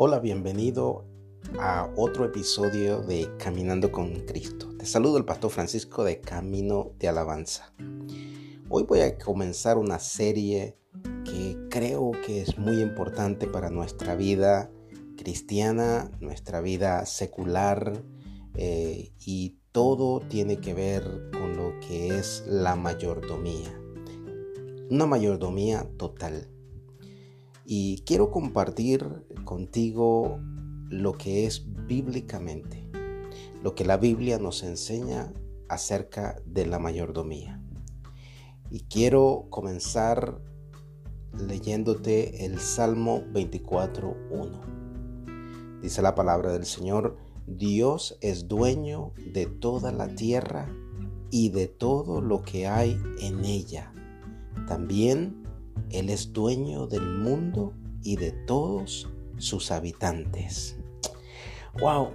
Hola, bienvenido a otro episodio de Caminando con Cristo. Te saludo el pastor Francisco de Camino de Alabanza. Hoy voy a comenzar una serie que creo que es muy importante para nuestra vida cristiana, nuestra vida secular eh, y todo tiene que ver con lo que es la mayordomía. Una mayordomía total y quiero compartir contigo lo que es bíblicamente, lo que la Biblia nos enseña acerca de la mayordomía. Y quiero comenzar leyéndote el Salmo 24.1. Dice la palabra del Señor, Dios es dueño de toda la tierra y de todo lo que hay en ella. También él es dueño del mundo y de todos sus habitantes. ¡Wow!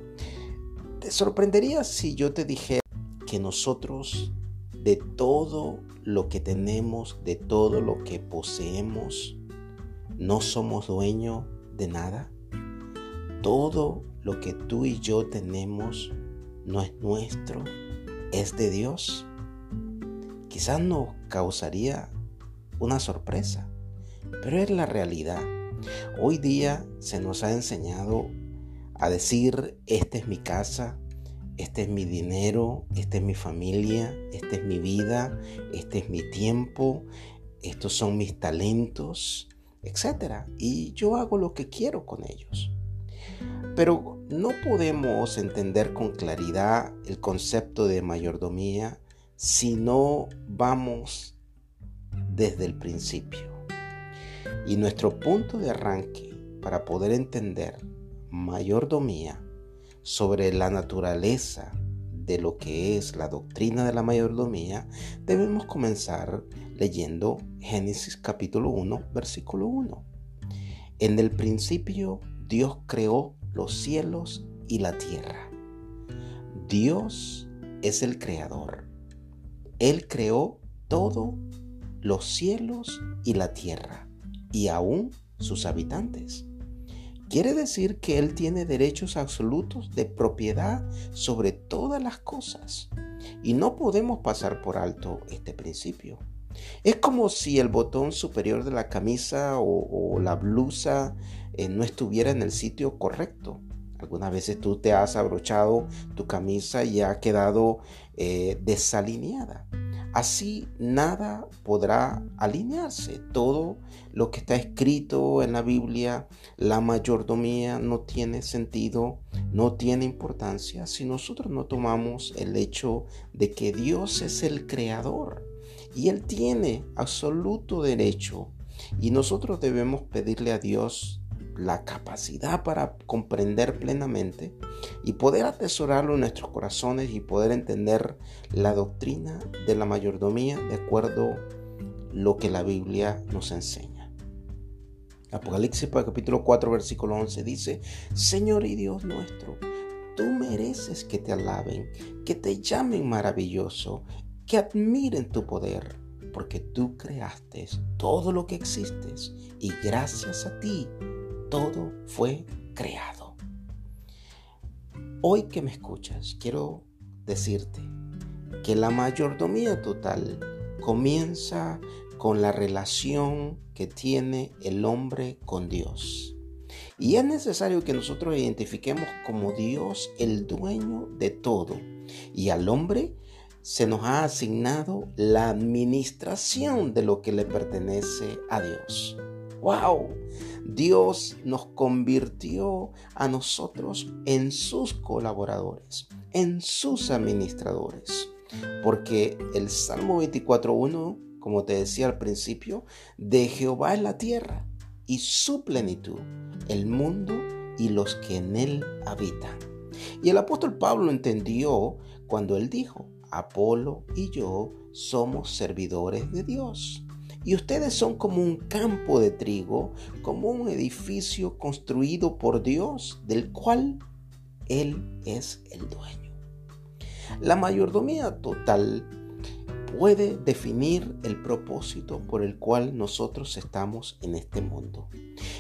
¿Te sorprendería si yo te dijera que nosotros de todo lo que tenemos, de todo lo que poseemos, no somos dueños de nada? Todo lo que tú y yo tenemos no es nuestro, es de Dios. Quizás nos causaría una sorpresa, pero es la realidad. Hoy día se nos ha enseñado a decir, esta es mi casa, este es mi dinero, esta es mi familia, esta es mi vida, este es mi tiempo, estos son mis talentos, etc. Y yo hago lo que quiero con ellos. Pero no podemos entender con claridad el concepto de mayordomía si no vamos desde el principio. Y nuestro punto de arranque para poder entender mayordomía sobre la naturaleza de lo que es la doctrina de la mayordomía, debemos comenzar leyendo Génesis capítulo 1, versículo 1. En el principio Dios creó los cielos y la tierra. Dios es el creador. Él creó todo los cielos y la tierra, y aún sus habitantes. Quiere decir que Él tiene derechos absolutos de propiedad sobre todas las cosas. Y no podemos pasar por alto este principio. Es como si el botón superior de la camisa o, la blusa eh, no estuviera en el sitio correcto. Algunas veces tú te has abrochado tu camisa y ha quedado eh, desalineada. Así nada podrá alinearse. Todo lo que está escrito en la Biblia, la mayordomía no tiene sentido, no tiene importancia si nosotros no tomamos el hecho de que Dios es el creador y Él tiene absoluto derecho y nosotros debemos pedirle a Dios la capacidad para comprender plenamente y poder atesorarlo en nuestros corazones y poder entender la doctrina de la mayordomía de acuerdo lo que la Biblia nos enseña. Apocalipsis capítulo 4 versículo 11 dice, Señor y Dios nuestro, tú mereces que te alaben, que te llamen maravilloso, que admiren tu poder, porque tú creaste todo lo que existes y gracias a ti todo fue creado. Hoy que me escuchas, quiero decirte que la mayordomía total comienza con la relación que tiene el hombre con Dios. Y es necesario que nosotros identifiquemos como Dios el dueño de todo. Y al hombre se nos ha asignado la administración de lo que le pertenece a Dios. ¡Wow! Dios nos convirtió a nosotros en sus colaboradores, en sus administradores. Porque el Salmo 24.1, como te decía al principio, de Jehová es la tierra y su plenitud, el mundo y los que en él habitan. Y el apóstol Pablo entendió cuando él dijo, Apolo y yo somos servidores de Dios. Y ustedes son como un campo de trigo, como un edificio construido por Dios, del cual Él es el dueño. La mayordomía total puede definir el propósito por el cual nosotros estamos en este mundo.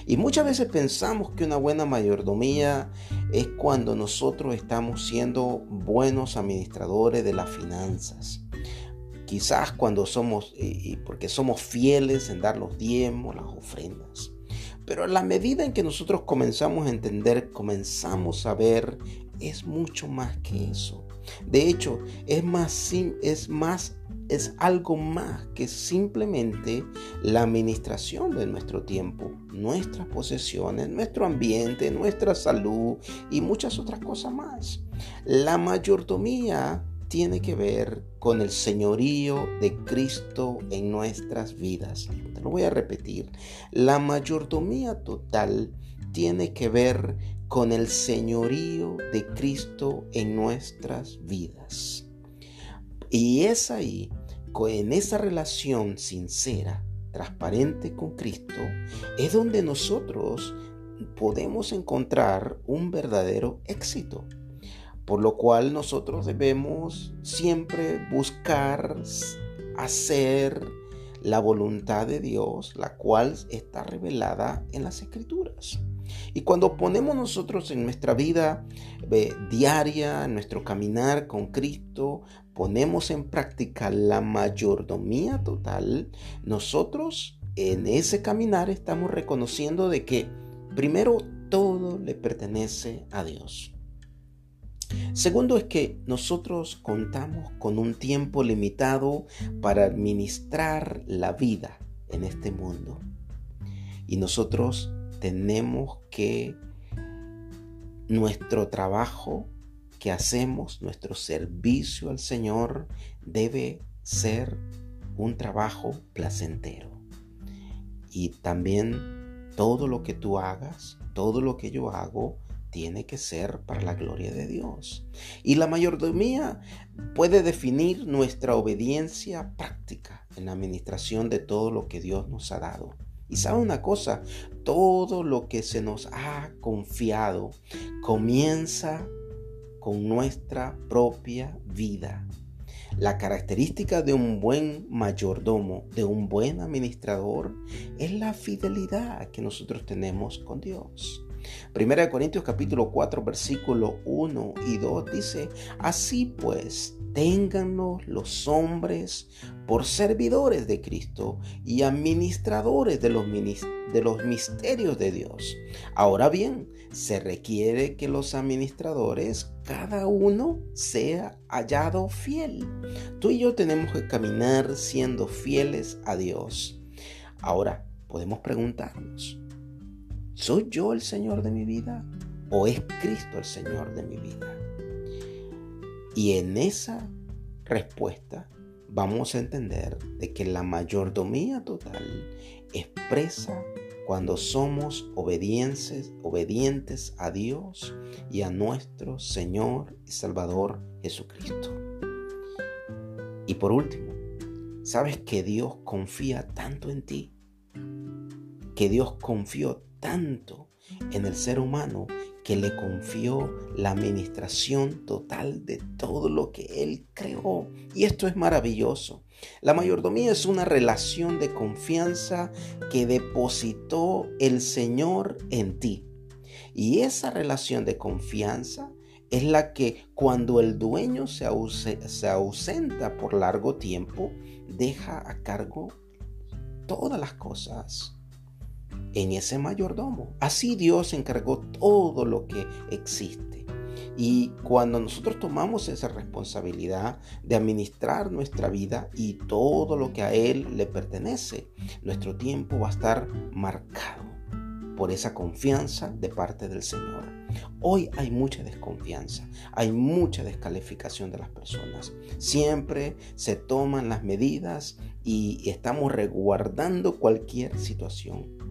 Y muchas veces pensamos que una buena mayordomía es cuando nosotros estamos siendo buenos administradores de las finanzas. Quizás cuando somos, porque somos fieles en dar los diezmos, las ofrendas. Pero a la medida en que nosotros comenzamos a entender, comenzamos a ver, es mucho más que eso. De hecho, es más, es más, es algo más que simplemente la administración de nuestro tiempo, nuestras posesiones, nuestro ambiente, nuestra salud y muchas otras cosas más. La mayordomía tiene que ver con el señorío de Cristo en nuestras vidas. Te lo voy a repetir. La mayordomía total tiene que ver con el señorío de Cristo en nuestras vidas. Y es ahí, en esa relación sincera, transparente con Cristo, es donde nosotros podemos encontrar un verdadero éxito. Por lo cual nosotros debemos siempre buscar hacer la voluntad de Dios, la cual está revelada en las escrituras. Y cuando ponemos nosotros en nuestra vida eh, diaria, en nuestro caminar con Cristo, ponemos en práctica la mayordomía total, nosotros en ese caminar estamos reconociendo de que primero todo le pertenece a Dios. Segundo es que nosotros contamos con un tiempo limitado para administrar la vida en este mundo. Y nosotros tenemos que nuestro trabajo que hacemos, nuestro servicio al Señor debe ser un trabajo placentero. Y también todo lo que tú hagas, todo lo que yo hago, tiene que ser para la gloria de Dios. Y la mayordomía puede definir nuestra obediencia práctica en la administración de todo lo que Dios nos ha dado. Y sabe una cosa, todo lo que se nos ha confiado comienza con nuestra propia vida. La característica de un buen mayordomo, de un buen administrador, es la fidelidad que nosotros tenemos con Dios. Primera de Corintios capítulo 4 versículo 1 y 2 dice, así pues, téngannos los hombres por servidores de Cristo y administradores de los, de los misterios de Dios. Ahora bien, se requiere que los administradores, cada uno, sea hallado fiel. Tú y yo tenemos que caminar siendo fieles a Dios. Ahora, podemos preguntarnos, ¿Soy yo el Señor de mi vida o es Cristo el Señor de mi vida? Y en esa respuesta vamos a entender de que la mayordomía total expresa cuando somos obedientes, obedientes a Dios y a nuestro Señor y Salvador Jesucristo. Y por último, ¿sabes que Dios confía tanto en ti? Que Dios confió tanto en el ser humano que le confió la administración total de todo lo que él creó. Y esto es maravilloso. La mayordomía es una relación de confianza que depositó el Señor en ti. Y esa relación de confianza es la que cuando el dueño se, se ausenta por largo tiempo, deja a cargo todas las cosas en ese mayordomo. Así Dios encargó todo lo que existe. Y cuando nosotros tomamos esa responsabilidad de administrar nuestra vida y todo lo que a Él le pertenece, nuestro tiempo va a estar marcado por esa confianza de parte del Señor. Hoy hay mucha desconfianza, hay mucha descalificación de las personas. Siempre se toman las medidas y estamos resguardando cualquier situación.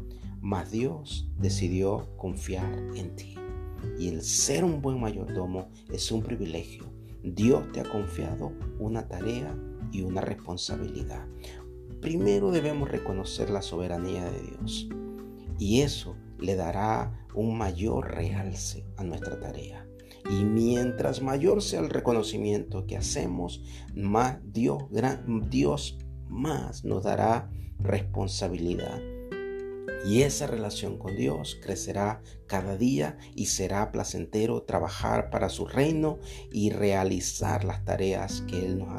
Mas Dios decidió confiar en ti. Y el ser un buen mayordomo es un privilegio. Dios te ha confiado una tarea y una responsabilidad. Primero debemos reconocer la soberanía de Dios. Y eso le dará un mayor realce a nuestra tarea. Y mientras mayor sea el reconocimiento que hacemos, más Dios, Dios más nos dará responsabilidad y esa relación con Dios crecerá cada día y será placentero trabajar para su reino y realizar las tareas que Él nos ha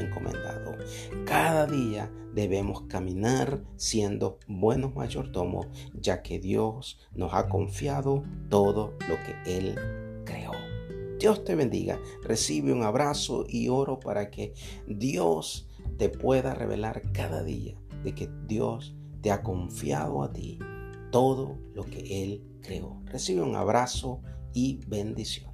encomendado. Cada día debemos caminar siendo buenos mayordomos, ya que Dios nos ha confiado todo lo que Él creó. Dios te bendiga, recibe un abrazo y oro para que Dios te pueda revelar cada día de que Dios te ha confiado a ti todo lo que Él creó. Recibe un abrazo y bendición.